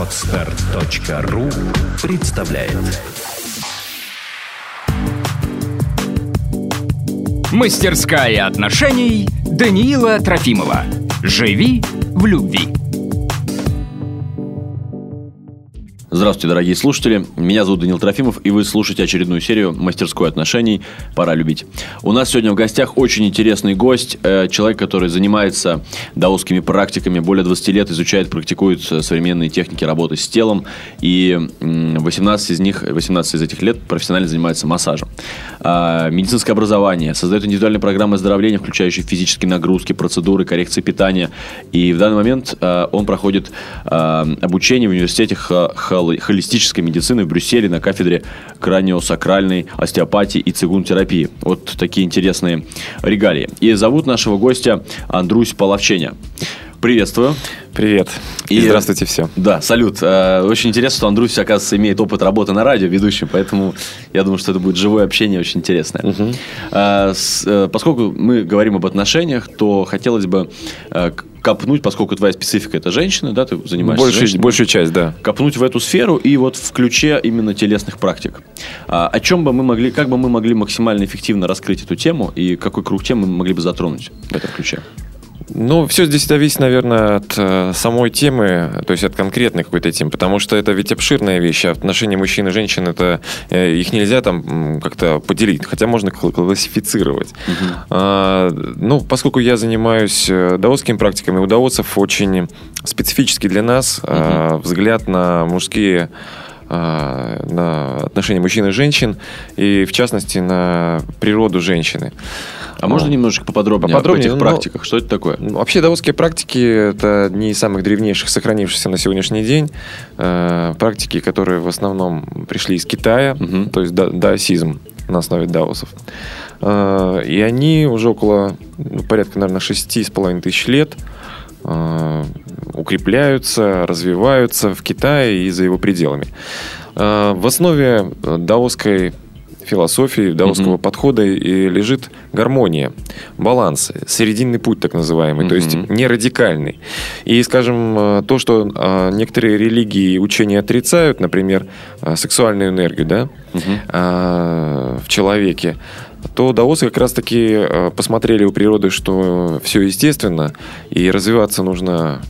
Отстар.ру представляет Мастерская отношений Даниила Трофимова. Живи в любви. Здравствуйте, дорогие слушатели. Меня зовут Данил Трофимов, и вы слушаете очередную серию «Мастерской отношений. Пора любить». У нас сегодня в гостях очень интересный гость, э, человек, который занимается даосскими практиками, более 20 лет изучает, практикует современные техники работы с телом, и 18 из них, 18 из этих лет профессионально занимается массажем. А, медицинское образование, создает индивидуальные программы оздоровления, включающие физические нагрузки, процедуры, коррекции питания. И в данный момент э, он проходит э, обучение в университете холистической медицины в Брюсселе на кафедре краниосакральной остеопатии и цигун-терапии. Вот такие интересные регалии. И зовут нашего гостя Андрусь Половченя. Приветствую. Привет. И, и здравствуйте все. Да, салют. Э, очень интересно, что Андрусь, оказывается, имеет опыт работы на радио ведущим, поэтому я думаю, что это будет живое общение очень интересное. Угу. Поскольку мы говорим об отношениях, то хотелось бы копнуть, поскольку твоя специфика это женщина, да, ты занимаешься женщиной, большую часть, да. Копнуть в эту сферу и вот в ключе именно телесных практик. А, о чем бы мы могли, как бы мы могли максимально эффективно раскрыть эту тему и какой круг тем мы могли бы затронуть в этом ключе? Ну, все здесь зависит, наверное, от э, самой темы, то есть от конкретной какой-то темы, потому что это ведь обширная вещь. А отношения мужчин и женщин, это э, их нельзя там как-то поделить, хотя можно классифицировать. Угу. А, ну, поскольку я занимаюсь э, даосскими практиками, у даосов очень специфический для нас угу. а, взгляд на мужские а, на отношения мужчин и женщин, и в частности на природу женщины. А можно немножечко поподробнее, поподробнее об этих ну, практиках? Что это такое? Ну, вообще даосские практики – это одни из самых древнейших, сохранившихся на сегодняшний день э, практики, которые в основном пришли из Китая, угу. то есть да, даосизм на основе даосов. Э, и они уже около ну, порядка, наверное, шести с половиной тысяч лет укрепляются, развиваются в Китае и за его пределами. Э, в основе даосской философии, даосского mm-hmm. подхода и лежит гармония, баланс, серединный путь так называемый, mm-hmm. то есть не радикальный. И, скажем, э, то, что э, некоторые религии и учения отрицают, например, э, сексуальную энергию да, mm-hmm. в человеке, то даосы как раз-таки посмотрели у природы, что все естественно, и развиваться нужно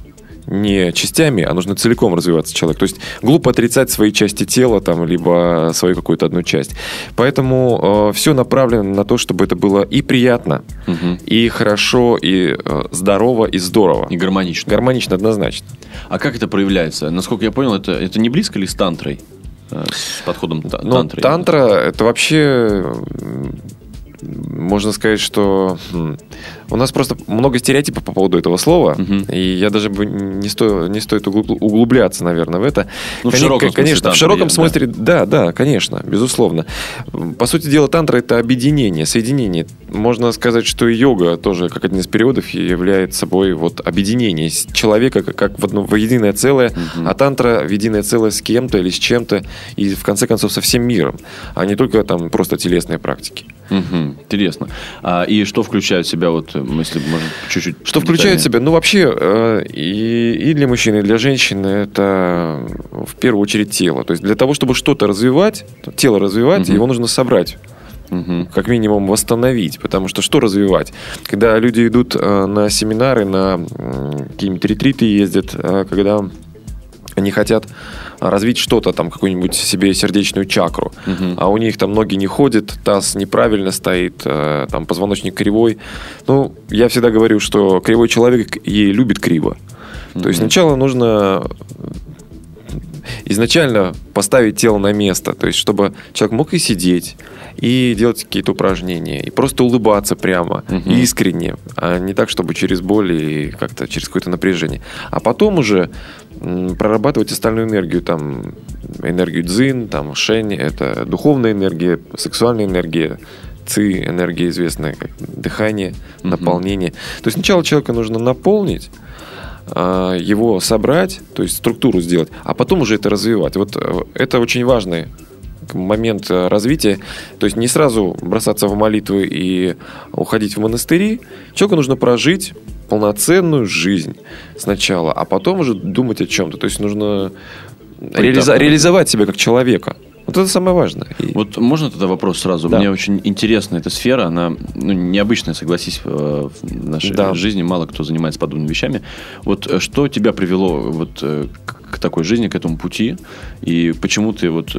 не частями, а нужно целиком развиваться человек. То есть глупо отрицать свои части тела, там, либо свою какую-то одну часть. Поэтому э, все направлено на то, чтобы это было и приятно, угу. и хорошо, и э, здорово, и здорово. И гармонично. Гармонично, однозначно. А как это проявляется? Насколько я понял, это, это не близко ли с тантрой? Э, с подходом ну, тантры? Тантра – это вообще можно сказать, что у нас просто много стереотипов по поводу этого слова, угу. и я даже бы не, сто, не стоит углубляться, наверное, в это. Ну, в широком конечно, смысле, в широком я, смысле, да. да, да, конечно, безусловно. По сути дела, тантра это объединение, соединение. Можно сказать, что йога тоже, как один из периодов, является собой вот объединение человека как в, одно, в единое целое, угу. а тантра в единое целое с кем-то или с чем-то, и в конце концов со всем миром, а не только там просто телесные практики. Угу, интересно. А, и что включает в себя, вот, если можно чуть-чуть... Что включает в себя? Ну, вообще, э, и, и для мужчины, и для женщины это в первую очередь тело. То есть для того, чтобы что-то развивать, тело развивать, угу. его нужно собрать. Угу. Как минимум восстановить. Потому что что развивать? Когда люди идут э, на семинары, на какие-нибудь ретриты ездят, э, когда они хотят развить что-то, там, какую-нибудь себе сердечную чакру, угу. а у них там ноги не ходят, таз неправильно стоит, э, там, позвоночник кривой. Ну, я всегда говорю, что кривой человек и любит криво. Угу. То есть сначала нужно изначально поставить тело на место, то есть чтобы человек мог и сидеть, и делать какие-то упражнения, и просто улыбаться прямо, угу. искренне, а не так, чтобы через боль и как-то через какое-то напряжение. А потом уже прорабатывать остальную энергию, там, энергию дзин, там, шень, это духовная энергия, сексуальная энергия, ци, энергия известная как дыхание, наполнение. То есть сначала человека нужно наполнить, а, его собрать, то есть структуру сделать, а потом уже это развивать. Вот э, это очень важный момент э, развития. То есть не сразу бросаться в молитвы и уходить в монастыри. Человеку нужно прожить полноценную жизнь сначала, а потом уже думать о чем-то. То есть нужно реализа- реализовать себя как человека. Вот это самое важное. Вот можно тогда вопрос сразу? Да. Мне очень интересна эта сфера, она ну, необычная, согласись, э, в нашей Да. жизни мало кто занимается подобными вещами. Вот э, что тебя привело вот э, к такой жизни, к этому пути, и почему ты вот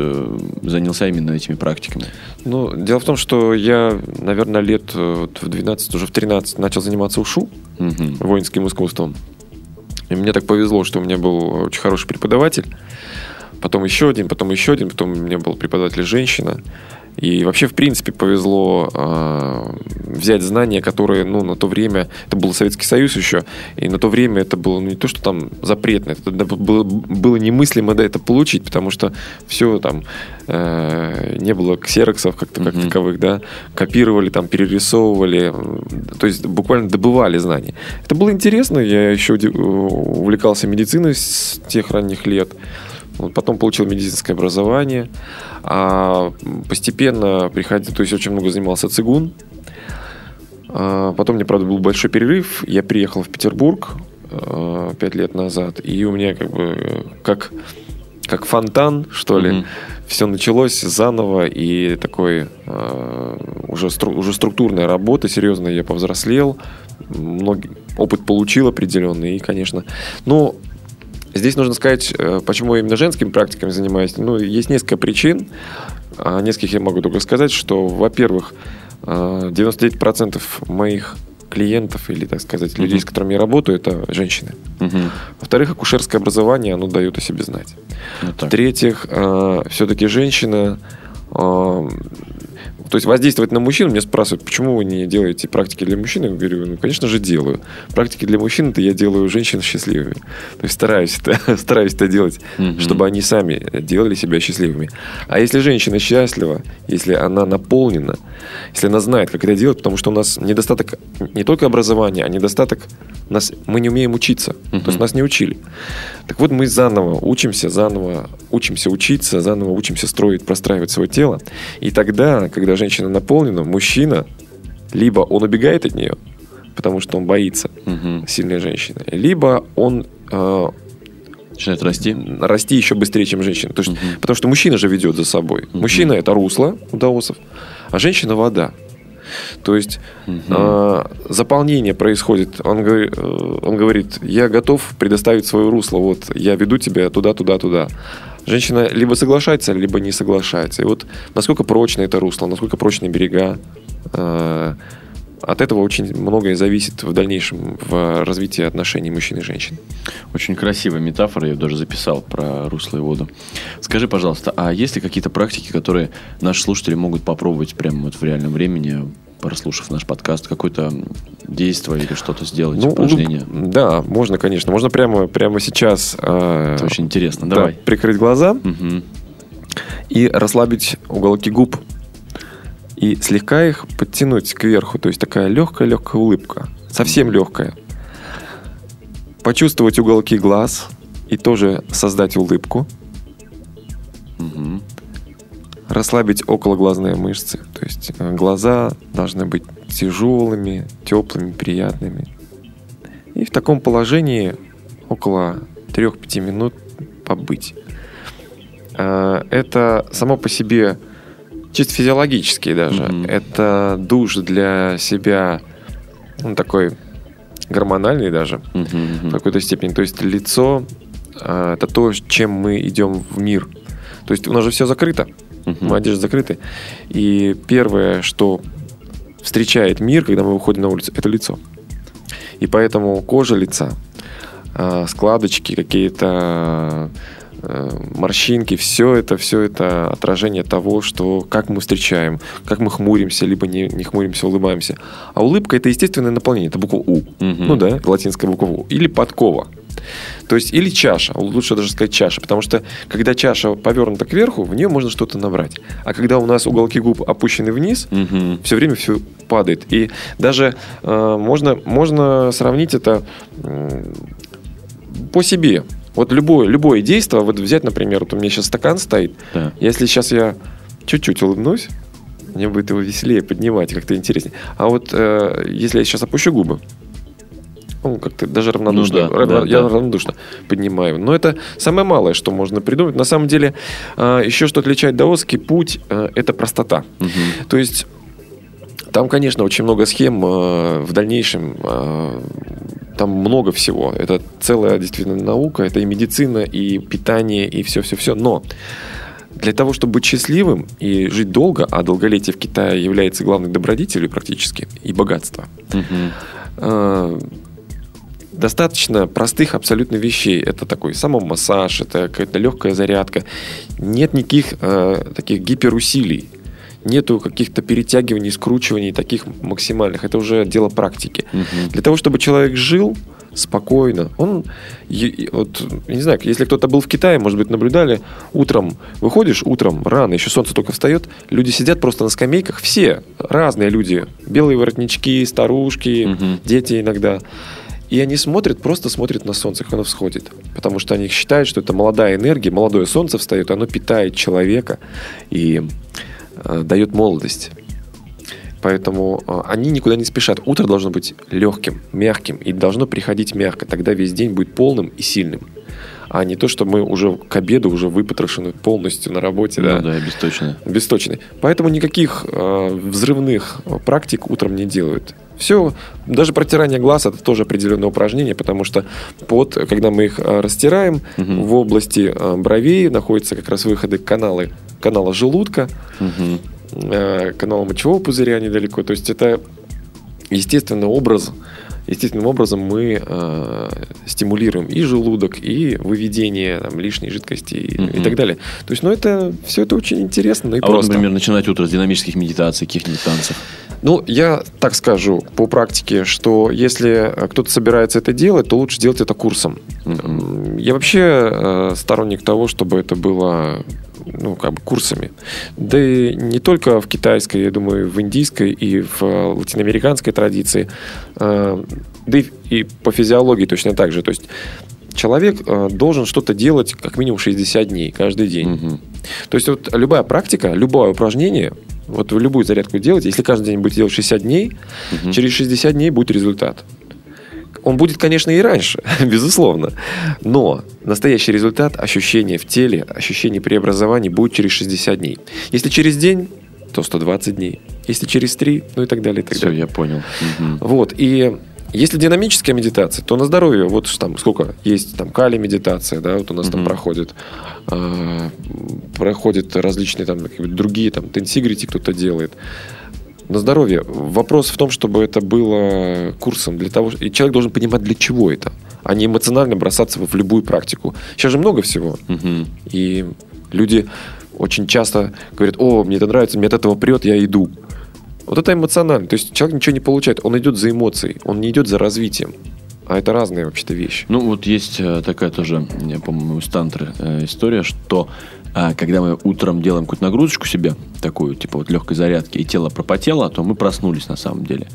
занялся именно этими практиками? Ну, дело в том, что я, наверное, лет в 12, уже в 13 начал заниматься ушу, Мгм. воинским искусством. И мне так повезло, что у меня был очень хороший преподаватель. Потом еще один, потом еще один, потом у меня был преподаватель женщина. И вообще, в принципе, повезло э, взять знания, которые, ну, на то время, это был Советский Союз еще, и на то время это было ну, не то, что там запретно, это было, было немыслимо да, это получить, потому что все там э, не было ксероксов как, как Мгм. таковых, да, копировали, там, перерисовывали, то есть буквально добывали знания. Это было интересно, я еще уди- увлекался медициной с тех ранних лет. Потом получил медицинское образование, а постепенно приходил, то есть очень много занимался цигун. А Потом мне, правда, был большой перерыв. Я приехал в Петербург э, пять лет назад, и у меня как бы э, как, как фонтан, что ли, Мгм. все началось заново, и такой э, уже, стру- уже структурная работа, серьезно, я повзрослел, многие, опыт получил определенный, и, конечно, ну, Здесь нужно сказать, э, почему именно женскими практиками занимаюсь. Ну, есть несколько причин. О нескольких я могу только сказать, что, во-первых, э, 99% моих клиентов или, так сказать, людей, Мгм. с которыми я работаю, это женщины. Мгм. Во-вторых, акушерское образование, оно дает о себе знать. Так. В-третьих, все-таки женщина... э, то есть воздействовать на мужчин, меня спрашивают, почему вы не делаете практики для мужчин? Я говорю, ну, конечно же, делаю. Практики для мужчин это я делаю женщин счастливыми. То есть стараюсь это, стараюсь это делать, Мгм. чтобы они сами делали себя счастливыми. А если женщина счастлива, если она наполнена, если она знает, как это делать, потому что у нас недостаток не только образования, а недостаток нас, мы не умеем учиться. То Мгм. есть нас не учили. Так вот, мы заново учимся, заново учимся учиться, заново учимся строить, простраивать свое тело. И тогда, когда женщина наполнена, мужчина, либо он убегает от нее, потому что он боится Мгм. сильной женщины, либо он э, Начинает расти. расти еще быстрее, чем женщина. То есть, Мгм. Потому что мужчина же ведет за собой. Мгм. Мужчина это русло у даосов, а женщина вода. То есть Мгм. э, заполнение происходит. Он, э, он говорит, я готов предоставить свое русло. Вот я веду тебя туда, туда, туда. Женщина либо соглашается, либо не соглашается. И вот насколько прочно это русло, насколько прочные берега. э, от этого очень многое зависит в дальнейшем в развитии отношений мужчин и женщин. Очень красивая метафора, я даже записал про русло и воду. Скажи, пожалуйста, а есть ли какие-то практики, которые наши слушатели могут попробовать прямо вот в реальном времени, прослушав наш подкаст, какое-то действие или что-то сделать, Ну, упражнение? ну, да, можно, конечно. Можно прямо, прямо сейчас э, Это очень интересно. да, Давай. прикрыть глаза Мгм. и расслабить уголки губ. И слегка их подтянуть кверху. То есть такая легкая-легкая улыбка. Совсем легкая. Почувствовать уголки глаз и тоже создать улыбку. Мгм. Расслабить окологлазные мышцы. То есть э, глаза должны быть тяжелыми, теплыми, приятными. И в таком положении около 3-5 минут побыть. Э, Это само по себе чисто физиологически даже. Мгм. Это душ для себя ну, такой гормональный даже Мгм, в какой-то степени. То есть лицо э, это то, чем мы идем в мир. То есть у нас же все закрыто, Мгм. мы одежда закрыты. И первое, что встречает мир, когда мы выходим на улицу, это лицо. И поэтому кожа лица, э, складочки, какие-то э, морщинки, все это, все это отражение того, что как мы встречаем, как мы хмуримся, либо не, не хмуримся, улыбаемся. А улыбка это естественное наполнение, это буква У. Мгм. Ну да, латинская буква У. Или подкова. То есть, или чаша, лучше даже сказать чаша, потому что когда чаша повернута кверху, в нее можно что-то набрать. А когда у нас уголки губ опущены вниз, Мгм. все время все падает. И даже э, можно, можно сравнить это м, по себе. Вот любое, любое действие, вот взять, например, вот у меня сейчас стакан стоит, Да. если сейчас я чуть-чуть улыбнусь, мне будет его веселее поднимать, как-то интереснее. А вот э, если я сейчас опущу губы, ну, как-то даже равнодушно, Ну да, равно- да, я да. равнодушно поднимаю. Но это самое малое, что можно придумать. На самом деле, а, еще что отличает даосский путь, а, это простота. То есть там, конечно, очень много схем э, в дальнейшем. Там много всего. Это целая действительно наука. Это и медицина, и питание, и все-все-все. Но для того, чтобы быть счастливым и жить долго, а долголетие в Китае является главной добродетелью практически, и богатство, э, достаточно простых абсолютно вещей. Это такой самомассаж, это какая-то легкая зарядка. Нет никаких э, таких гиперусилий. Нету каких-то перетягиваний, скручиваний таких максимальных. Это уже дело практики. Для того, чтобы человек жил спокойно, он, вот, не знаю, если кто-то был в Китае, может быть, наблюдали, утром выходишь, утром, рано, еще солнце только встает, люди сидят просто на скамейках, все разные люди, белые воротнички, старушки, дети иногда, и они смотрят, просто смотрят на солнце, как оно всходит. Потому что они считают, что это молодая энергия, молодое солнце встает, оно питает человека и э, дает молодость. Поэтому э, они никуда не спешат. Утро должно быть легким, мягким и должно приходить мягко. Тогда весь день будет полным и сильным. А не то, что мы уже к обеду уже выпотрошены полностью на работе. Ну да, бесточно. Бесточный. Поэтому никаких э, взрывных э, практик утром не делают. Все, даже протирание глаз это тоже определенное упражнение, потому что под, когда мы их э, растираем, в области э, бровей находятся как раз выходы каналы, канала желудка, э, канала мочевого пузыря недалеко. То есть это естественный образ, естественным образом мы э, стимулируем и желудок, и выведение там, лишней жидкости и, и Мгм. так далее. То есть, ну это все это очень интересно ну и А вот, просто. например, начинать утро с динамических медитаций, каких-нибудь танцев. Ну, я так скажу по практике, что если э, кто-то собирается это делать, то лучше делать это курсом. Я вообще э, сторонник того, чтобы это было ну, как бы курсами. Да и не только в китайской, я думаю, в индийской и в э, латиноамериканской традиции, э, да и, и по физиологии точно так же. То есть человек э, должен что-то делать как минимум 60 дней каждый день. Мгм. То есть вот любая практика, любое упражнение, вот вы любую зарядку делаете, если каждый день будете делать 60 дней, через 60 дней будет результат. Он будет, конечно, и раньше, безусловно. Но настоящий результат, ощущение в теле, ощущение преобразований будет через 60 дней. Если через день, то 120 дней. Если через 3, ну и так далее. И так Все, далее. я понял. Мгм. Вот, и если динамическая медитация, то на здоровье, вот там сколько есть, там кали медитация, да, вот у нас там Мгм. проходит, а, проходят различные там другие, там тенсигрити кто-то делает. На здоровье. Вопрос в том, чтобы это было курсом для того, и человек должен понимать, для чего это, а не эмоционально бросаться в любую практику. Сейчас же много всего. Мгм. И люди очень часто говорят, о, мне это нравится, мне от этого прет, я иду. Вот это эмоционально. То есть человек ничего не получает. Он идет за эмоцией, он не идет за развитием. А это разные вообще-то вещи. Ну, вот есть э, такая тоже, я по-моему, из тантры э, история, что а, когда мы утром делаем какую-то нагрузочку себе, такую, типа вот легкой зарядки, и тело пропотело, то мы проснулись на самом деле.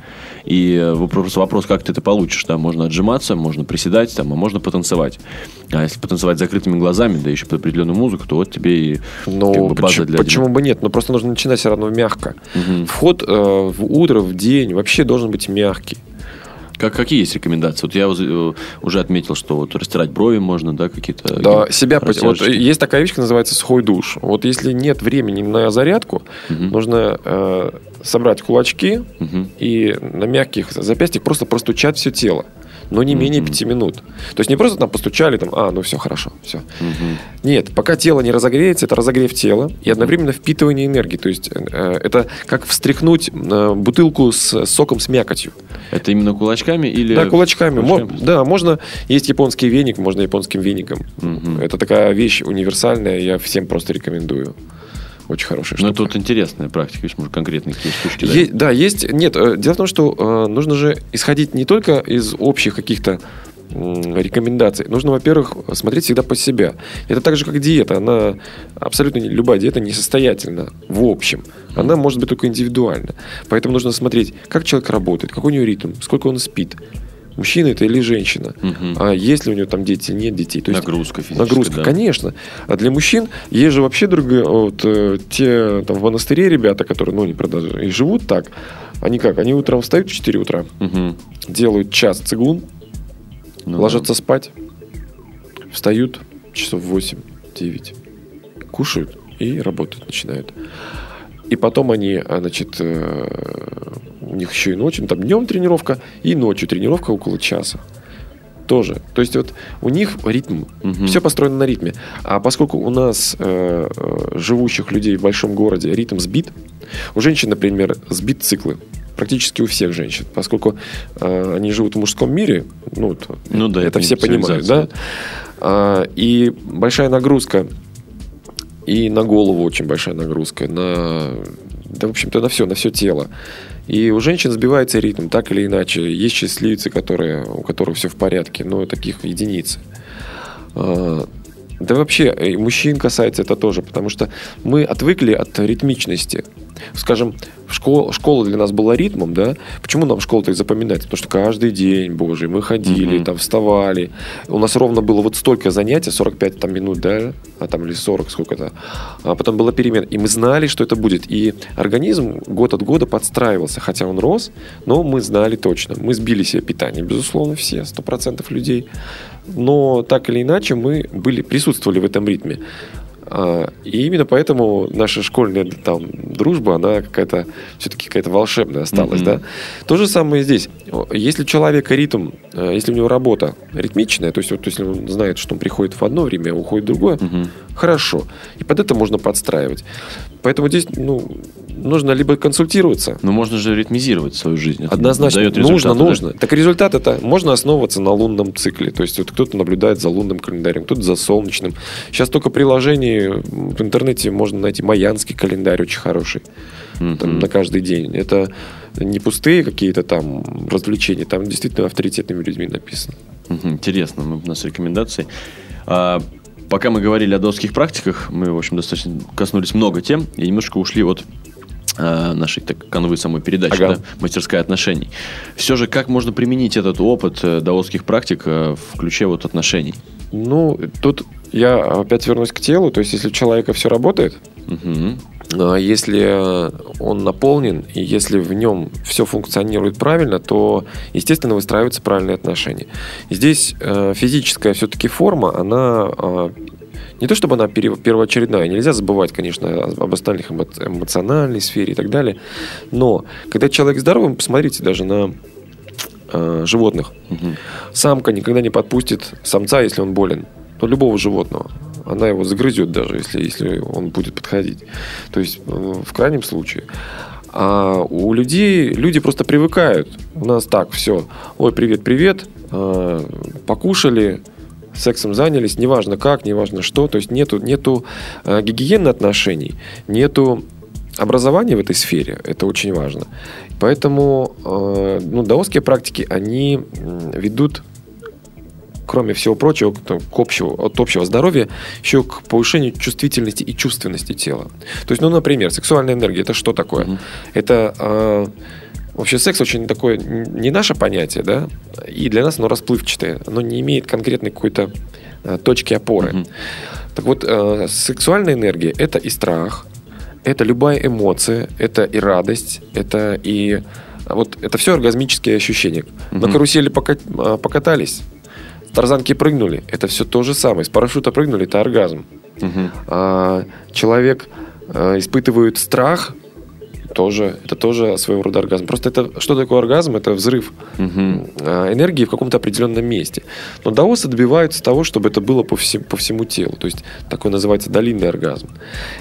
И э, вопрос, вопрос, как ты это получишь, да, можно отжиматься, можно приседать, там, а можно потанцевать. А если потанцевать закрытыми глазами, да еще под определенную музыку, то вот тебе и Но как бы база почему, для почему бы нет? Но просто нужно начинать все равно мягко. Мгм. Вход э, в утро, в день вообще должен быть мягкий. Как, какие есть рекомендации? Вот я э, уже отметил, что вот растирать брови можно, да, какие-то... Да, себя вот есть такая вещь, называется сухой душ. Вот если нет времени на зарядку, нужно э, собрать кулачки Мгм. и на мягких запястьях просто простучать все тело. Но не менее пяти минут. То есть не просто там постучали, там, а, ну все хорошо, все. Нет, пока тело не разогреется, это разогрев тела и одновременно впитывание энергии. То есть э, это как встряхнуть э, бутылку с соком с мякотью. Это именно кулачками или... Да, кулачками. Мо- кулачками? да, можно. Есть японский веник, можно японским веником. Мгм. Это такая вещь универсальная, я всем просто рекомендую. Очень хорошая Ну, штука. это вот интересная практика, видишь, может, конкретные какие штучки. да? Е- да, есть. Нет, э, дело в том, что э, нужно же исходить не только из общих каких-то рекомендаций. Нужно, во-первых, смотреть всегда по себя. Это так же, как диета. Она абсолютно любая диета несостоятельна в общем. Она может быть только индивидуальна. Поэтому нужно смотреть, как человек работает, какой у него ритм, сколько он спит. Мужчина это или женщина. Мгм. А есть ли у него там дети, нет детей. То есть Нагрузка физическая, Нагрузка, да. конечно. А для мужчин есть же вообще другие, вот э, те там в монастыре ребята, которые, ну, не продажи, и живут так, они как, они утром встают в 4 утра, Мгм. делают час цигун, Ну ложатся спать, встают часов 8-9, кушают и работать начинают. И потом они, а, значит, э, у них еще и ночью, ну, там днем тренировка, и ночью тренировка около часа. Тоже. То есть вот у них ритм, Мгм. все построено на ритме. А поскольку у нас э, э, живущих людей в большом городе ритм сбит, у женщин, например, сбит циклы. Практически у всех женщин, поскольку э, они живут в мужском мире, ну, Ну да, это это все понимают, да? А, и большая нагрузка и на голову очень большая нагрузка, на, да, в общем-то, на все, на все тело. И у женщин сбивается ритм, так или иначе. Есть счастливцы, которые, у которых все в порядке, но таких единицы. А, Да вообще, и мужчин касается это тоже, потому что мы отвыкли от ритмичности. Скажем, школа, школа для нас была ритмом, да? Почему нам школа так запоминается? Потому что каждый день, боже, мы ходили, Мгм. там вставали. У нас ровно было вот столько занятий, 45 там, минут, да? А там или 40 сколько-то. А потом была перемена. И мы знали, что это будет. И организм год от года подстраивался, хотя он рос, но мы знали точно. Мы сбили себе питание, безусловно, все, 100% людей. Но так или иначе мы были, присутствовали в этом ритме. А, И именно поэтому наша школьная там, дружба, она какая-то все-таки какая-то волшебная осталась, Мгм. да. То же самое и здесь. Если у человека ритм, э, если у него работа ритмичная, то есть вот если он знает, что он приходит в одно время, а уходит в другое, Мгм. хорошо. И под это можно подстраивать. Поэтому здесь ну, нужно либо консультироваться, Но можно же ритмизировать свою жизнь. Это Однозначно, дает нужно, да? нужно. Так результат это можно основываться на лунном цикле. То есть вот кто-то наблюдает за лунным календарем, кто-то за солнечным. Сейчас только приложений в интернете можно найти майянский календарь очень хороший. Там на каждый день. Это не пустые какие-то там развлечения, там действительно авторитетными людьми написано. Интересно, мы- у нас рекомендации. А, пока мы говорили о датских практиках, мы, в общем, достаточно коснулись много тем и немножко ушли от нашей так, канвы самой передачи, Ага. да, мастерская отношений. Все же, как можно применить этот опыт э, даосских практик э, в ключе вот отношений? Ну, тут я опять вернусь к телу. То есть, если у человека все работает. А Если он наполнен, и если в нем все функционирует правильно, то, естественно, выстраиваются правильные отношения. Здесь э, физическая все-таки форма, она э, не то чтобы она первоочередная, нельзя забывать, конечно, об остальных эмо- эмоциональной сфере и так далее, но когда человек здоровый, посмотрите даже на э, животных. Мгм. Самка никогда не подпустит самца, если он болен. Ну, любого животного. Она его загрызет даже, если, если он будет подходить. То есть, в крайнем случае. А у людей, люди просто привыкают. У нас так, все. Ой, привет, привет. э, покушали, сексом занялись, неважно как, неважно что. То есть, нету, нету э, гигиены отношений, нету образования в этой сфере. Это очень важно. Поэтому э, ну, даосские практики, они ведут кроме всего прочего, к, общему, от общего здоровья, еще к повышению чувствительности и чувственности тела. То есть, ну, например, сексуальная энергия это что такое? Мгм. Это э, вообще секс очень такое не наше понятие, да, и для нас оно расплывчатое, оно не имеет конкретной какой-то э, точки опоры. Мгм. Так вот, э, сексуальная энергия это и страх, это любая эмоция, это и радость, это и а вот это все оргазмические ощущения. На Мгм. карусели пока- а, покатались, тарзанки прыгнули, это все то же самое. С парашюта прыгнули, это оргазм. Мгм. А, человек а, испытывает страх, тоже, это тоже своего рода оргазм. Просто это что такое оргазм? Это взрыв а, энергии в каком-то определенном месте. Но даосы добиваются того, чтобы это было по, всем, по всему телу. То есть такой называется долинный оргазм.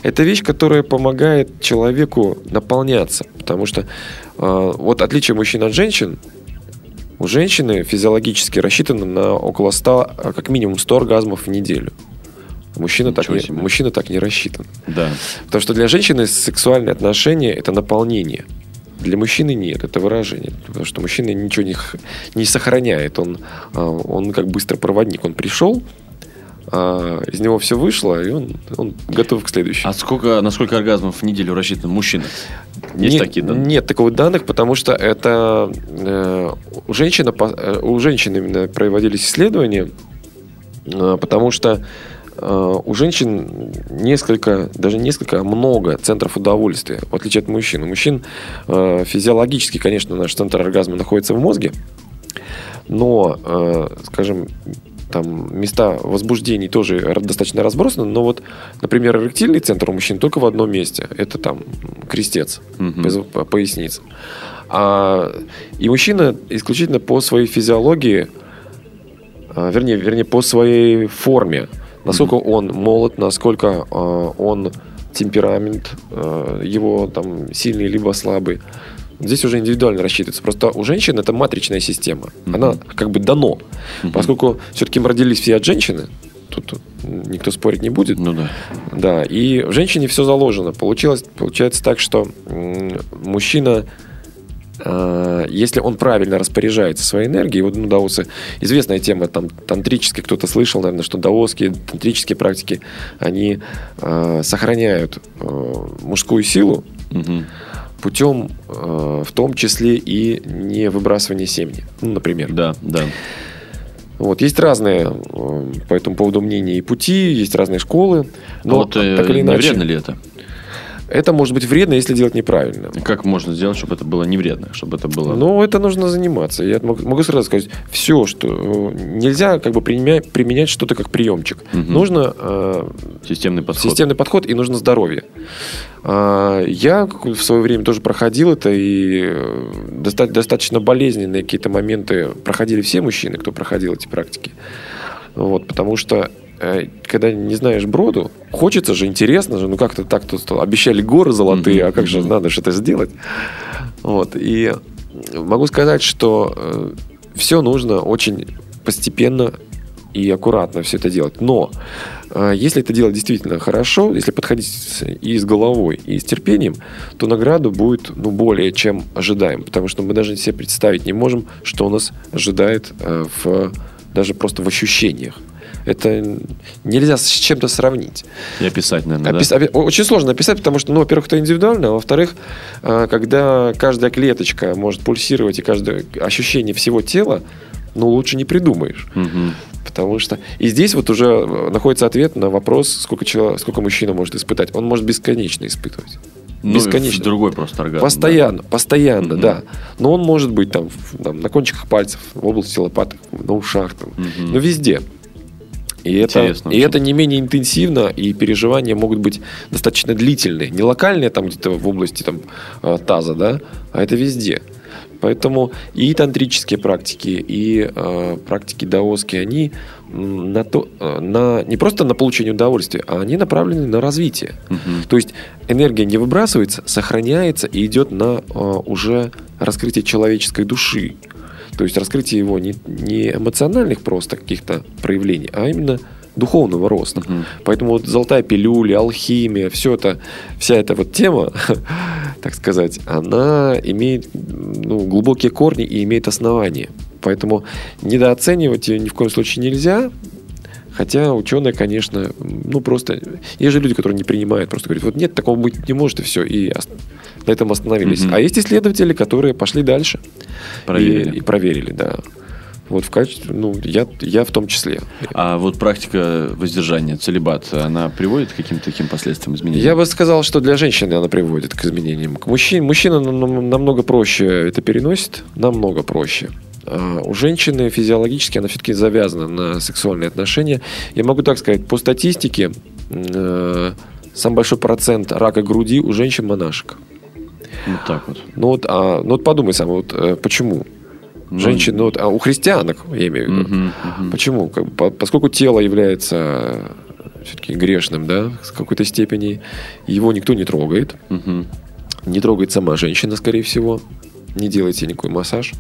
Это вещь, которая помогает человеку наполняться. Потому что а, вот отличие мужчин от женщин, у женщины физиологически рассчитано на около 100, а, как минимум 100 оргазмов в неделю. Мужчина так, не, мужчина так не рассчитан. Да. Потому что для женщины сексуальные отношения – это наполнение. Для мужчины нет, это выражение. Потому что мужчина ничего не, не сохраняет. Он, а, он как быстропроводник. Он пришел, а, из него все вышло, и он, он готов к следующему. А сколько, на сколько оргазмов в неделю рассчитан мужчина? Есть нет, такие данные? Нет таковых данных, потому что это э, у, женщины, по- э, у женщин именно проводились исследования, э, потому что у женщин несколько, даже несколько, а много центров удовольствия, в отличие от мужчин. У мужчин э, физиологически, конечно, наш центр оргазма находится в мозге, но, э, скажем, там места возбуждений тоже достаточно разбросаны, но вот, например, эректильный центр у мужчин только в одном месте. Это там крестец, по- поясница. А, и мужчина исключительно по своей физиологии, вернее, вернее, по своей форме, насколько он молод, насколько а, он темперамент, а, его там сильный либо слабый. Здесь уже индивидуально рассчитывается. Просто у женщин это матричная система. Она как бы дано. Поскольку все-таки мы родились все от женщины, тут никто спорить не будет. Ну да. Да, и в женщине все заложено. Получилось, получается так, что мужчина, э, если он правильно распоряжается своей энергией, вот ну, даосы, известная тема, там, тантрические, кто-то слышал, наверное, что даосские, тантрические практики, они э, сохраняют э, мужскую силу Мгм. путем, э, в том числе и не выбрасывания семени, ну, например. Да, да. Вот, есть разные э, по этому поводу мнения и пути, есть разные школы. Но вот э, так или не иначе, вредно ли это? Это может быть вредно, если делать неправильно. Как можно сделать, чтобы это было не вредно, чтобы это было... Но это нужно заниматься. Я могу, сразу сказать, все, что э, нельзя как бы применять, применять что-то как приемчик. Мгм. Нужно э, Системный подход. системный подход и нужно здоровье. А, Я в свое время тоже проходил это, и э, доста- достаточно болезненные какие-то моменты проходили все мужчины, кто проходил эти практики. Вот, потому что когда не знаешь броду, хочется же, интересно же, ну как-то так тут обещали горы золотые, а как же надо что-то сделать. Вот, и могу сказать, что все нужно очень постепенно и аккуратно все это делать. Но э, если это делать действительно хорошо, если подходить и с головой, и с терпением, то награда будет ну, более чем ожидаем. Потому что мы даже себе представить не можем, что у нас ожидает э, в, даже просто в ощущениях. Это нельзя с чем-то сравнить. И описать, наверное, Опис- опи- Очень сложно описать, потому что, ну, во-первых, это индивидуально, а во-вторых, э, когда каждая клеточка может пульсировать и каждое ощущение всего тела, ну, лучше не придумаешь. да? Мгм. Потому что... И здесь вот уже э, находится ответ на вопрос, сколько, человек, сколько мужчина может испытать. Он может бесконечно испытывать. Ну, Бесконечно. другой просто оргазм. Постоянно, постоянно, Мгм. да. Но он может быть там, там, на кончиках пальцев, в области лопаток, на ушах, там, Мгм. ну везде. И это, и это не менее интенсивно, и переживания могут быть достаточно длительные. Не локальные там где-то в области там, э, таза, да, а это везде. Поэтому и тантрические практики, и э, практики даосские, они на то, э, на, не просто на получение удовольствия, а они направлены на развитие. Мгм. То есть энергия не выбрасывается, сохраняется и идет на э, уже раскрытие человеческой души. То есть раскрытие его не, не эмоциональных просто каких-то проявлений, а именно духовного роста. Мгм. Поэтому вот золотая пилюля, алхимия, все это, вся эта вот тема, так сказать, она имеет ну, глубокие корни и имеет основания. Поэтому недооценивать ее ни в коем случае нельзя. Хотя ученые, конечно, ну просто... Есть же люди, которые не принимают, просто говорят, вот нет, такого быть не может, и все. И на этом остановились. Мгм. А есть исследователи, которые пошли дальше. Проверили. И, и проверили, да. Вот в качестве, ну, я, я в том числе. А вот практика воздержания, целебат, она приводит к каким-то таким последствиям изменений? Я бы сказал, что для женщины она приводит к изменениям. К мужчин, мужчина нам- нам- намного проще это переносит, намного проще. А у женщины физиологически она все-таки завязана на сексуальные отношения. Я могу так сказать, по статистике, э, самый большой процент рака груди у женщин-монашек. Вот так вот. Ну вот, а, ну вот подумай сам, вот э, почему? Ну, Женщин, ну вот, а у христианок, я имею в виду. Мгм, мгм. Почему? Как по- поскольку тело является все-таки грешным, да, с какой-то степени, его никто не трогает. Мгм. Не трогает сама женщина, скорее всего. Не делайте никакой массаж.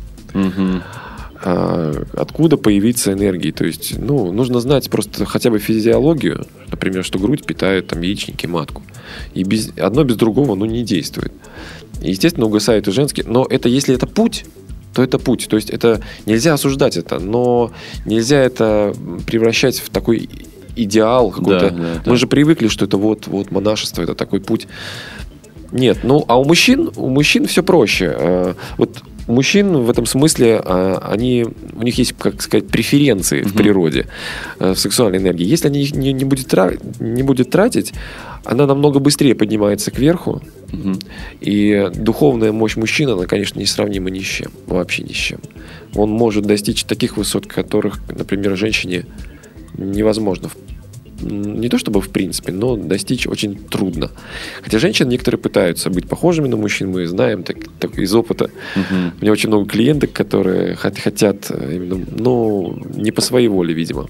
А откуда появиться энергии? То есть, ну, нужно знать просто хотя бы физиологию, например, что грудь питает там яичники, матку. И без, одно без другого, ну, не действует. И, естественно, угасает и женский. Но это, если это путь, то это путь. То есть это нельзя осуждать это, но нельзя это превращать в такой идеал какой-то. Да, да, Мы да. же привыкли, что это вот, вот монашество, это такой путь. Нет, ну а у мужчин, у мужчин все проще. Э, Вот мужчин в этом смысле а, они, у них есть, как сказать, преференции в природе, э, в сексуальной энергии. Если они их не, не, будет, не будет тратить, она намного быстрее поднимается кверху. И духовная мощь мужчины, она, конечно, несравнима ни с чем. Вообще ни с чем. Он может достичь таких высот, которых, например, женщине невозможно не то чтобы в принципе, но достичь очень трудно. Хотя женщины некоторые пытаются быть похожими на мужчин, мы знаем так, так из опыта. Мгм. У меня очень много клиенток, которые хот- хотят э, именно, ну, не по своей воле, видимо.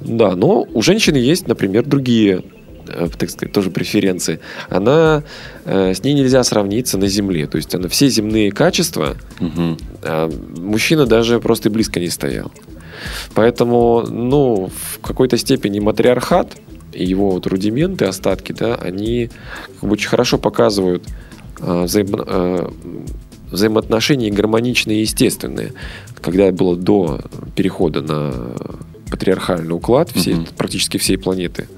Да, но у женщины есть, например, другие, э, так сказать, тоже преференции. Она, э, с ней нельзя сравниться на земле. То есть она все земные качества, Мгм. а мужчина даже просто и близко не стоял. Поэтому, ну, в какой-то степени матриархат и его вот рудименты, остатки, да, они как бы очень хорошо показывают а, взаимо- а, взаимоотношения гармоничные и естественные. Когда было до перехода на патриархальный уклад всей, Мгм. практически всей планеты.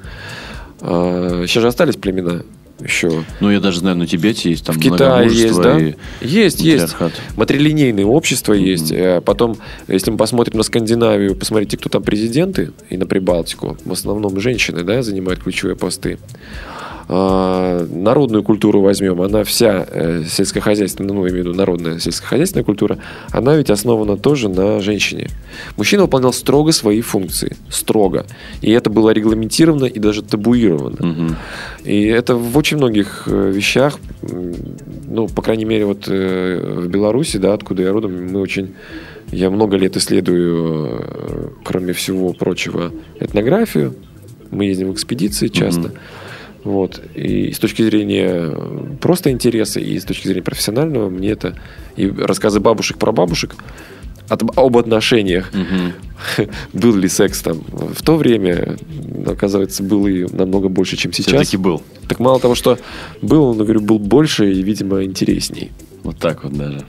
А, сейчас же остались племена еще. Ну, я даже знаю, на Тибете есть там В Китае есть, да? и Есть, есть. матриархат. Матрилинейное общество есть. Э, Потом, если мы посмотрим на Скандинавию, посмотрите, кто там президенты, и на Прибалтику, в основном женщины, да, занимают ключевые посты. А, Народную культуру возьмем, она вся э, сельскохозяйственная, ну, имею в виду народная сельскохозяйственная культура, она ведь основана тоже на женщине. Мужчина выполнял строго свои функции, строго. И это было регламентировано и даже табуировано. Мгм. И это в очень многих э, вещах, ну, по крайней мере, вот э, в Беларуси, да, откуда я родом, мы очень... Я много лет исследую, э, кроме всего прочего, этнографию. Мы ездим в экспедиции часто. Мгм. Вот. И с точки зрения просто интереса, и с точки зрения профессионального, мне это... И рассказы бабушек про бабушек от- об отношениях Мгм. был ли секс там в то время, оказывается, был и намного больше, чем сейчас. Все-таки был. Так мало того, что был, но говорю, был больше и, видимо, интересней. Вот так вот даже.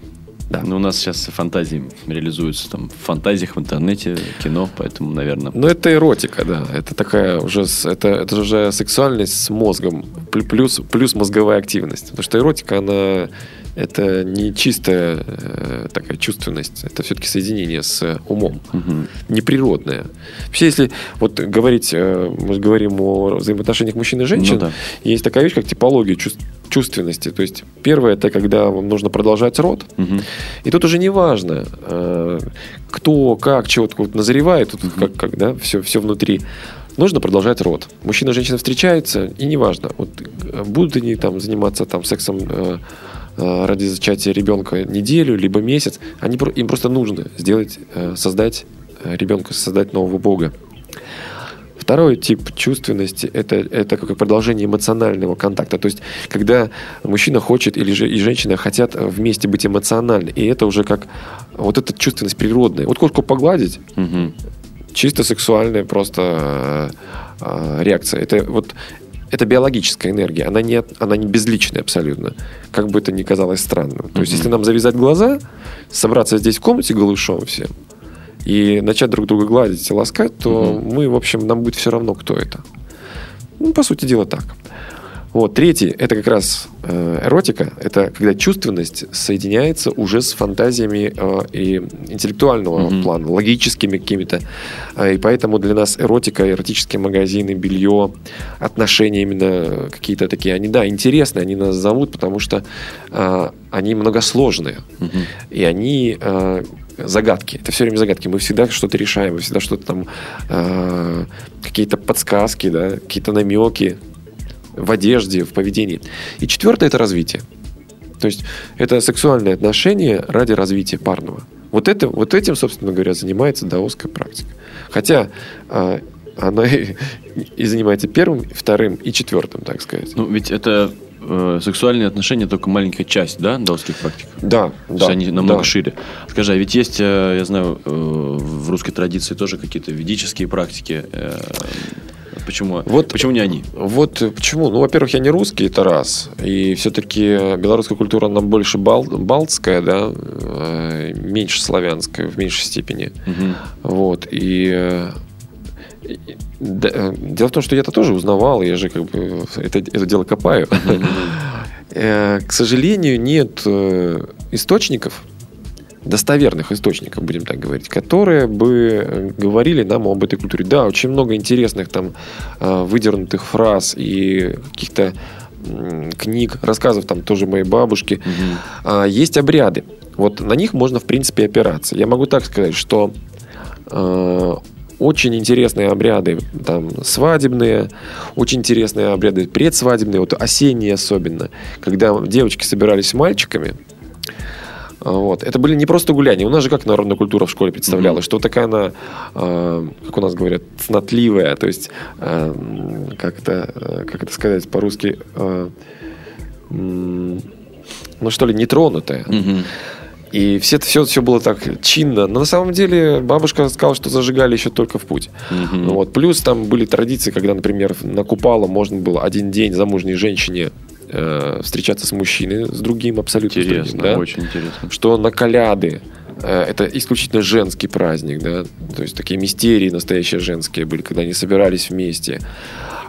Да. Ну, у нас сейчас фантазии реализуются там в фантазиях в интернете, кино, поэтому, наверное... Но это эротика, да. Это такая уже, это, это уже сексуальность с мозгом. Плю- Плюс, плюс мозговая активность. Потому что эротика, она это не чистая э, такая чувственность. Это все-таки соединение с умом. Мгм. Неприродное. Вообще, если вот говорить, э, мы говорим о взаимоотношениях мужчин и женщин, Ну да. есть такая вещь, как типология чувств- чувственности. То есть первое, это когда вам нужно продолжать род. Мгм. И тут уже не важно, э, кто, как, чего вот назревает, тут как, как, да, все, все внутри. Нужно продолжать род. Мужчина и женщина встречаются, и неважно, вот, э, будут они там заниматься там, сексом э, э, ради зачатия ребенка неделю, либо месяц, они, им просто нужно сделать, создать ребенка, создать нового бога. Второй тип чувственности это, это как продолжение эмоционального контакта. То есть, когда мужчина хочет или же и женщина хотят вместе быть эмоциональны. И это уже как вот эта чувственность природная. Вот кошку погладить, Мгм. чисто сексуальная просто э, э, реакция. Это вот это биологическая энергия, она не, она не безличная абсолютно, как бы это ни казалось странным. То есть, если нам завязать глаза, собраться здесь в комнате голышом всем и начать друг друга гладить и ласкать, то Мгм. мы, в общем, нам будет все равно, кто это. Ну, по сути дела, так. Вот, третий, это как раз э, эротика, это когда чувственность соединяется уже с фантазиями э, и интеллектуального Мгм. плана, логическими какими-то. Э, и поэтому для нас эротика, эротические магазины, белье, отношения именно какие-то такие, они, да, интересные, они нас зовут, потому что э, они многосложные. Мгм. И они э, загадки. Это все время загадки. Мы всегда что-то решаем, мы всегда что-то там э, какие-то подсказки, да, какие-то намеки в одежде, в поведении. И четвертое это развитие. То есть это сексуальные отношения ради развития парного. Вот, это, вот этим, собственно говоря, занимается даосская практика. Хотя э, она и, и занимается первым, вторым и четвертым, так сказать. Ну, ведь это э, сексуальные отношения только маленькая часть, да, даосских практик? Да, То есть да. они намного да. шире. Скажи, а ведь есть, э, я знаю, э, в русской традиции тоже какие-то ведические практики. э, Почему, Вот- почему не они? Вот э, почему? Ну, во-первых, я не русский, это раз. И все-таки белорусская культура нам больше бал- балтская, да, э, меньше славянская в меньшей степени. Мгм. Вот. И э, и- да, э, дело в том, что я-то тоже узнавал, я же как бы это, это дело копаю. Э, К сожалению, нет э, источников достоверных источников, будем так говорить, которые бы говорили нам об этой культуре. Да, очень много интересных там выдернутых фраз и каких-то книг, рассказов там тоже моей бабушки. Угу. Есть обряды. Вот на них можно, в принципе, опираться. Я могу так сказать, что очень интересные обряды, там, свадебные, очень интересные обряды предсвадебные, вот осенние особенно, когда девочки собирались с мальчиками, вот. Это были не просто гуляния. У нас же как народная культура в школе представлялась, mm-hmm. что такая она, э, как у нас говорят, цнотливая, то есть, э, как, это, как это сказать по-русски, э, э, ну что ли, нетронутая. Mm-hmm. И все, все, все было так чинно. Но на самом деле бабушка сказала, что зажигали еще только в путь. Угу. Вот. Плюс там были традиции, когда, например, на Купало можно было один день замужней женщине э, встречаться с мужчиной, с другим абсолютно. Интересно, другим, да? очень интересно. Что на коляды это исключительно женский праздник, да, то есть такие мистерии настоящие женские были, когда они собирались вместе.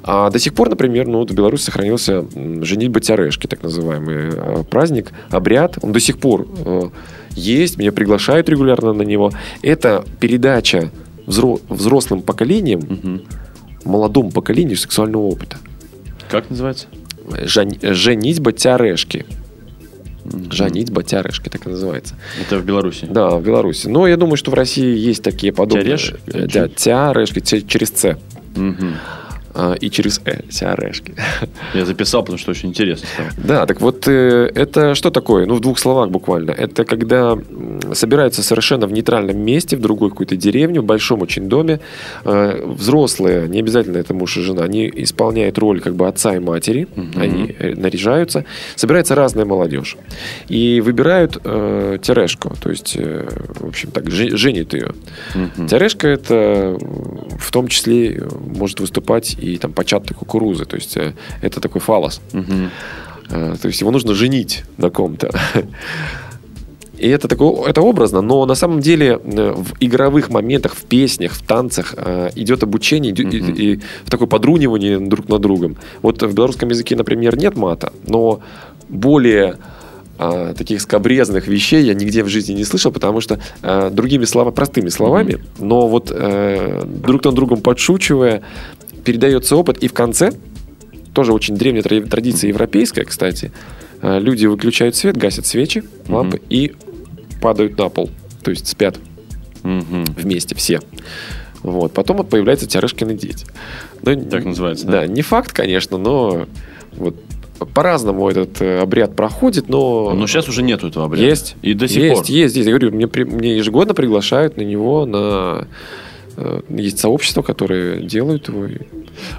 А до сих пор, например, ну, вот в Беларуси сохранился женитьба тярешки, так называемый э, праздник, обряд. Он до сих пор э, есть, меня приглашают регулярно на него. Это передача взрослым поколением, угу. молодому поколению сексуального опыта. Как называется? Жен, женитьба тярешки. Женитьба тярешки, так и называется. Это в Беларуси? Да, в Беларуси. Но я думаю, что в России есть такие подобные. Тярешки? Да, тярешки через Ц. Угу. А, и через «э», тиарешки. Я записал, потому что очень интересно стало. Да, так вот, э, это что такое? Ну, в двух словах буквально. Это когда собираются совершенно в нейтральном месте, в другой какой-то деревне, в большом очень доме. Э, взрослые, не обязательно это муж и жена, они исполняют роль как бы отца и матери, угу. они э, наряжаются. Собирается разная молодежь. И выбирают э, терешку, то есть, э, в общем так, женит ее. Угу. Терешка это в том числе может выступать и там початок кукурузы. То есть э, это такой фалос. Угу. То есть его нужно женить на ком-то. И это, такое, это образно, но на самом деле э, в игровых моментах, в песнях, в танцах идет обучение идет, mm-hmm. и, и такое подрунивание друг на другом. Вот в белорусском языке, например, нет мата, но более а, таких скобрезных вещей я нигде в жизни не слышал, потому что а, другими словами, простыми словами, mm-hmm. но вот а, друг на другом подшучивая, передается опыт, и в конце, тоже очень древняя традиция европейская, кстати, э, люди выключают свет, гасят свечи, лампы mm-hmm. и падают на пол, то есть спят mm-hmm. вместе все. Вот. Потом появляются Тярышкины дети. Ну, так называется, да? Да, не факт, конечно, но вот по-разному этот э, обряд проходит, но... Но сейчас уже нету этого обряда. Есть. И до сих есть, пор. Есть, есть. Я говорю, мне, мне ежегодно приглашают на него на есть сообщества, которые делают его.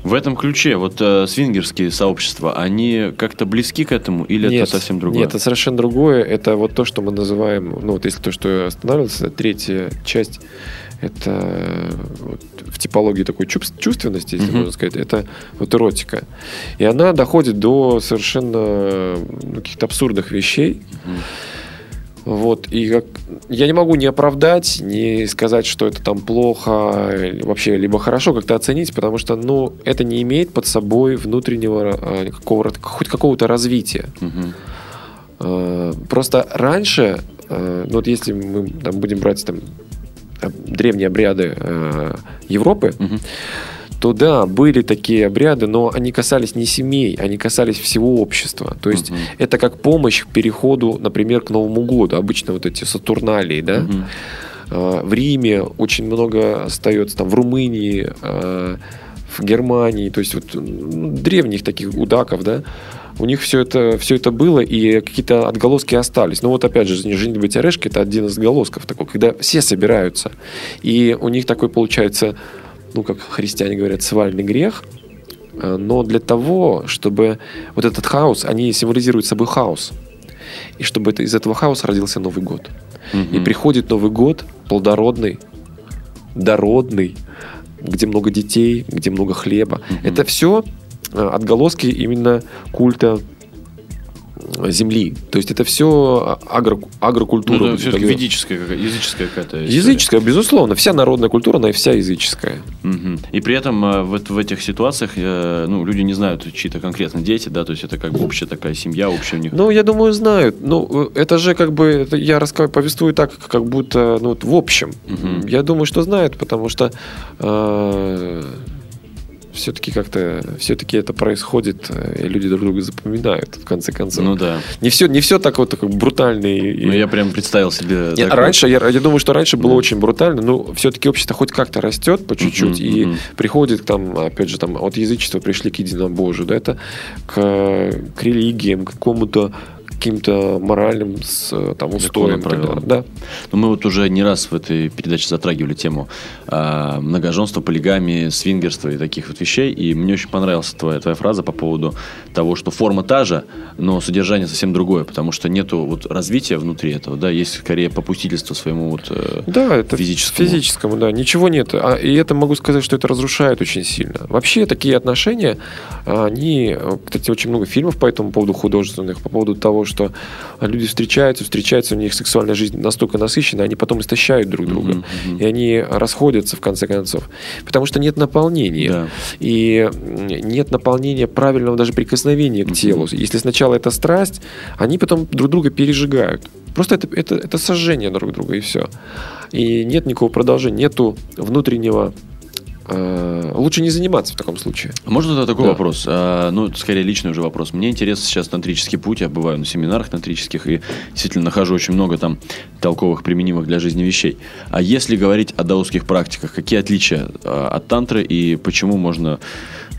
В этом ключе вот э, свингерские сообщества, они как-то близки к этому или нет, это совсем другое? Нет, это совершенно другое. Это вот то, что мы называем, ну вот если то, что останавливался, третья часть, это вот, в типологии такой чувственности, если mm-hmm. можно сказать, это вот эротика. И она доходит до совершенно ну, каких-то абсурдных вещей. Mm-hmm вот, и как, я не могу не оправдать, не сказать, что это там плохо, вообще, либо хорошо как-то оценить, потому что, ну, это не имеет под собой внутреннего э, какого-то, хоть какого-то развития. Угу. Просто раньше, э, ну, вот если мы там, будем брать там древние обряды Европы, угу то да, были такие обряды, но они касались не семей, они касались всего общества. То есть угу. это как помощь к переходу, например, к Новому году. Обычно вот эти сатурналии, да. Угу. В Риме очень много остается, там в Румынии, а, в Германии, то есть вот древних таких удаков, да, у них все это, все это было, и какие-то отголоски остались. Ну вот опять же, «Женитьба Терешка» — это один из отголосков такой, когда все собираются, и у них такой получается ну, как христиане говорят, свальный грех, э, но для того, чтобы вот этот хаос, они символизируют собой хаос, и чтобы это, из этого хаоса родился Новый год. Угу. И приходит Новый год плодородный, дородный, где много детей, где много хлеба. Угу. Это все э, отголоски именно культа земли. То есть это все агро, агрокультура. Ну, будем все так говорить. ведическая, языческая какая-то история. Языческая, безусловно. Вся народная культура, она и вся языческая. Мгм. И при этом э, вот в этих ситуациях э, ну, люди не знают чьи-то конкретно дети, да, то есть это как бы общая такая семья, общая у них. Ну, я думаю, знают. Ну, э, это же как бы, это я рассказываю, повествую так, как будто, ну, вот в общем. Мгм. Я думаю, что знают, потому что все-таки как-то, все-таки это происходит, э, и люди друг друга запоминают, в конце концов. Ну да. Не все, не все так вот так брутально и- Ну я прям представил себе. Не, такое. раньше, я, я думаю, что раньше было Да. очень брутально, но все-таки общество хоть как-то растет по чуть-чуть Мгм, и мгм. приходит там, опять же, там от язычества пришли к единобожию, да, это к, к религиям, к какому-то каким-то моральным с, там, устоям. и так правилам. Да. Ну, мы вот уже не раз в этой передаче затрагивали тему а, многоженства, полигамии, свингерства и таких вот вещей. И мне очень понравилась твоя, твоя фраза по поводу того, что форма та же, но содержание совсем другое, потому что нету вот развития внутри этого, да, есть скорее попустительство своему вот э, Да, это физическому. физическому, да, ничего нет. А, и это могу сказать, что это разрушает очень сильно. Вообще такие отношения, они, э, кстати, очень много фильмов по этому поводу художественных, по поводу того, что люди встречаются, встречаются, у них сексуальная жизнь настолько насыщена, они потом истощают друг друга. Мгм. И они расходятся в конце концов. Потому что нет наполнения. Да. И нет наполнения правильного даже прикосновения к телу. Если сначала это страсть, они потом друг друга пережигают. Просто это, это, это сожжение друг друга, и все. И нет никакого продолжения, нету внутреннего... э, лучше не заниматься в таком случае. Можно тогда такой Да. вопрос? А, ну, скорее личный уже вопрос. Мне интересно сейчас тантрический путь. Я бываю на семинарах тантрических и действительно нахожу очень много там толковых, применимых для жизни вещей. А если говорить о даосских практиках, какие отличия а, от тантры и почему можно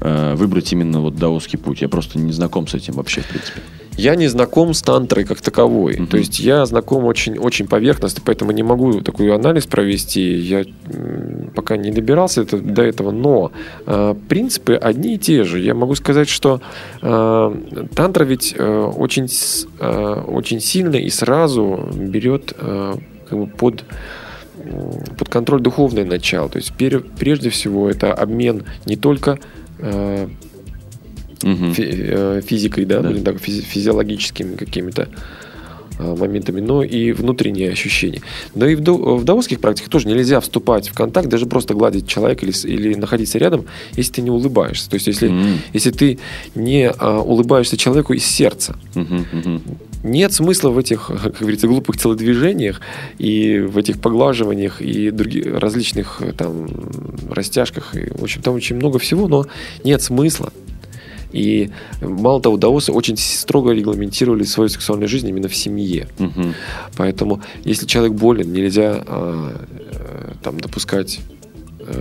а, выбрать именно вот даосский путь? Я просто не знаком с этим вообще, в принципе. Я не знаком с тантрой как таковой. Мгм. То есть я знаком очень, очень поверхностно, поэтому не могу такой анализ провести. Я пока не добирался это- до этого. Но э, принципы одни и те же. Я могу сказать, что э, тантра ведь э, очень, э, очень сильно и сразу берет э, как бы под под контроль духовное начало. То есть прежде всего это обмен не только фи- э, физикой, да, Да. будем так, физи- физиологическими какими-то э, моментами, но и внутренние ощущения. Но и в, ду- в даосских практиках тоже нельзя вступать в контакт, даже просто гладить человека или, или находиться рядом, если ты не улыбаешься. То есть, если, М. если ты не а, улыбаешься человеку из сердца. Мгм. Нет смысла в этих, как говорится, глупых телодвижениях и в этих поглаживаниях и других различных э, там растяжках. И, в общем, там очень много всего, но нет смысла. И мало того, даосы очень строго регламентировали свою сексуальную жизнь именно в семье. Мгм. Поэтому, если человек болен, нельзя а, э, там допускать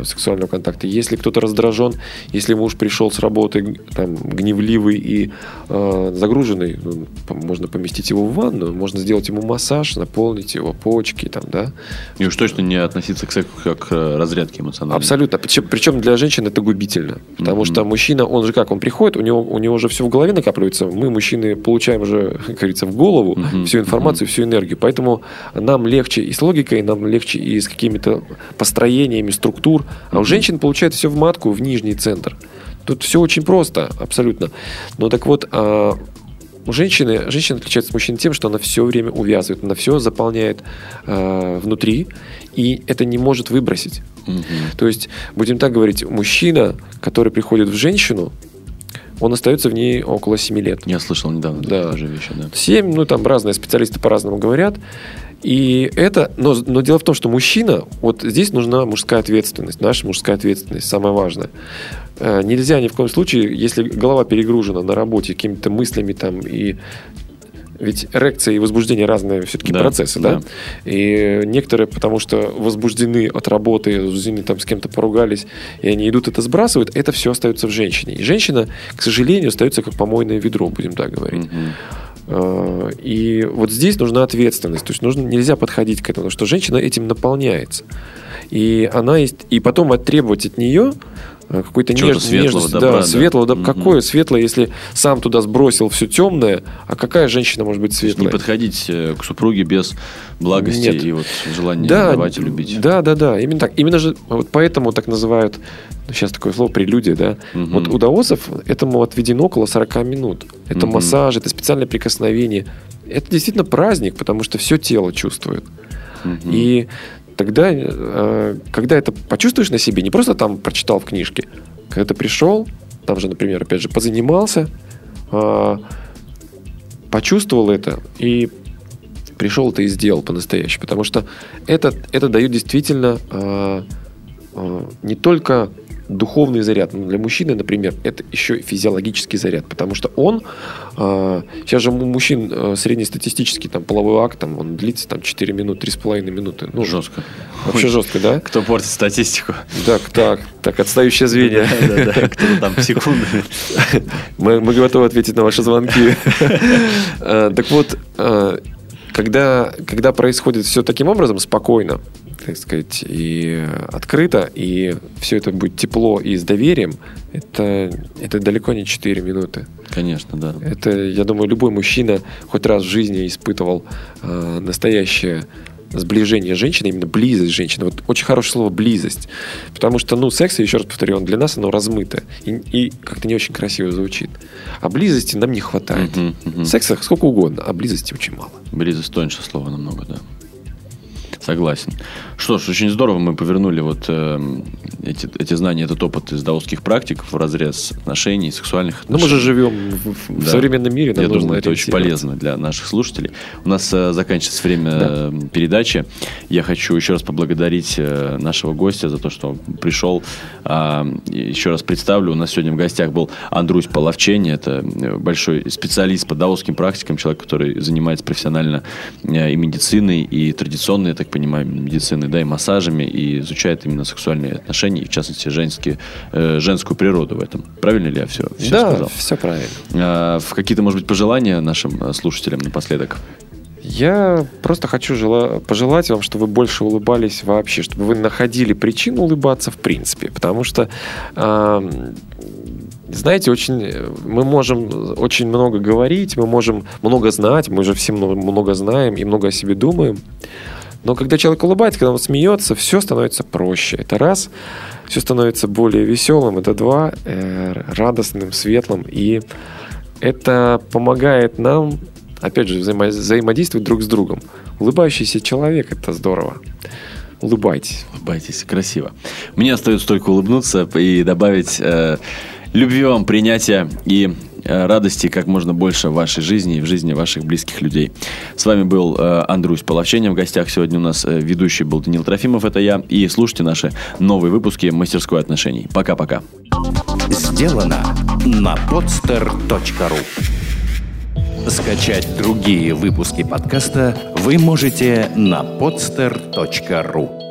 сексуального контакта. Если кто-то раздражен, если муж пришел с работы там, гневливый и э, загруженный, ну, можно поместить его в ванну, можно сделать ему массаж, наполнить его почки, там, да. И уж точно не относиться к сексу как к э, разрядке эмоциональной. Абсолютно. Причем, причем для женщин это губительно. Потому Мгм. что мужчина, он же как, он приходит, у него, у него уже все в голове накапливается. Мы, мужчины, получаем уже, как говорится, в голову Мгм. всю информацию, всю энергию. Поэтому нам легче и с логикой, нам легче и с какими-то построениями структур. А у женщин получается все в матку, в нижний центр. Тут все очень просто, абсолютно. Но так вот, а, у женщины, женщина отличается от мужчин тем, что она все время увязывает, она все заполняет а, внутри, и это не может выбросить. Мгм. То есть, будем так говорить, мужчина, который приходит в женщину, он остается в ней около 7 лет. Я слышал недавно Да. такие же вещи, да. 7, ну там разные специалисты по-разному говорят. И это, но, но дело в том, что мужчина, вот здесь нужна мужская ответственность, наша мужская ответственность, самое важное. Э, Нельзя ни в коем случае, если голова перегружена на работе какими-то мыслями там и ведь эрекция и возбуждение разные все-таки Да, процессы, да? да. И некоторые, потому что возбуждены от работы, возбуждены там с кем-то поругались, и они идут это сбрасывают, это все остается в женщине. И женщина, к сожалению, остается как помойное ведро, будем так говорить. Мгм. Э, И вот здесь нужна ответственность. То есть нужно, нельзя подходить к этому, что женщина этим наполняется. И она есть, и потом оттребовать от нее какой-то Чего-то неж, нежности. добра, да, да. светлого, да, Мгм. какое светлое, если сам туда сбросил все темное, а какая женщина может быть есть не светлая? подходить э, к супруге без благости Нет. и вот желания да, давать и любить. Да, да, да, именно так. Именно же вот поэтому так называют, ну, сейчас такое слово прелюдия, да. Мгм. Вот у даосов этому отведено около 40 минут. Это Мгм. массаж, это специальное прикосновение. Это действительно праздник, потому что все тело чувствует. Мгм. И тогда, э, когда это почувствуешь на себе, не просто там прочитал в книжке, когда ты пришел, там же, например, опять же, позанимался, а, почувствовал это и пришел это и сделал по-настоящему. Потому что это, это дает действительно а, а, не только духовный заряд. Ну, Для мужчины, например, это еще и физиологический заряд, потому что он а, сейчас же у мужчин а, среднестатистический там половой акт, там, он длится там 4 минуты, 3,5 минуты. Ну, Жестко. Вообще жестко, да? Кто портит статистику? Так, так, так, отстающее звенья. Да-да-да, кто-то там секунды. Мы, мы готовы ответить на ваши звонки. Э, Так вот, э, когда, когда происходит все таким образом, спокойно, так сказать, и открыто, и все это будет тепло и с доверием, это, это далеко не 4 минуты. Конечно, да. Это, я думаю, любой мужчина хоть раз в жизни испытывал э, настоящее сближение женщины, именно близость женщины. Вот очень хорошее слово близость. Потому что, ну, секс, еще раз повторю, он для нас оно размыто. И, и как-то не очень красиво звучит. А близости нам не хватает. Мгм, мгм. Секса сколько угодно, а близости очень мало. Близость тоньше слова намного, да. Согласен. Что ж, очень здорово мы повернули вот эм, эти, эти знания, этот опыт из даосских практик в разрез отношений, сексуальных Но мы отношений. же живем в, в Да. современном мире, нам Я думаю, это очень полезно для наших слушателей. У нас э, заканчивается время Да. э, передачи. Я хочу еще раз поблагодарить э, нашего гостя за то, что он пришел. И еще раз представлю, у нас сегодня в гостях был Андрусь Половчень. Это э, большой специалист по даосским практикам, человек, который занимается профессионально э, и медициной, и традиционной, так понимаю, медициной, да, и массажами, и изучает именно сексуальные отношения, и в частности женские, э, женскую природу в этом. Правильно ли я все, все да, сказал? все правильно. А, в какие-то, может быть, пожелания нашим э, слушателям напоследок? Я просто хочу жела- пожелать вам, чтобы вы больше улыбались вообще, чтобы вы находили причину улыбаться в принципе. Потому что, ам, знаете, очень, э, мы можем очень много говорить, мы можем много знать, мы же все много знаем и много о себе думаем. Но когда человек улыбается, когда он смеется, все становится проще. Это раз. Все становится более веселым. Это два. э, радостным, светлым. И это помогает нам, опять же, взаимо- взаимодействовать друг с другом. Улыбающийся человек – это здорово. Улыбайтесь. Улыбайтесь, красиво. Мне остается только улыбнуться и добавить э, любви вам, принятия и радости как можно больше в вашей жизни и в жизни ваших близких людей. С вами был э, Андрусь Половченев. В гостях сегодня у нас э, ведущий был Данил Трофимов, это я. И слушайте наши новые выпуски «Мастерской отношений». Пока-пока. Сделано на podster.ru Скачать другие выпуски подкаста вы можете на podster.ru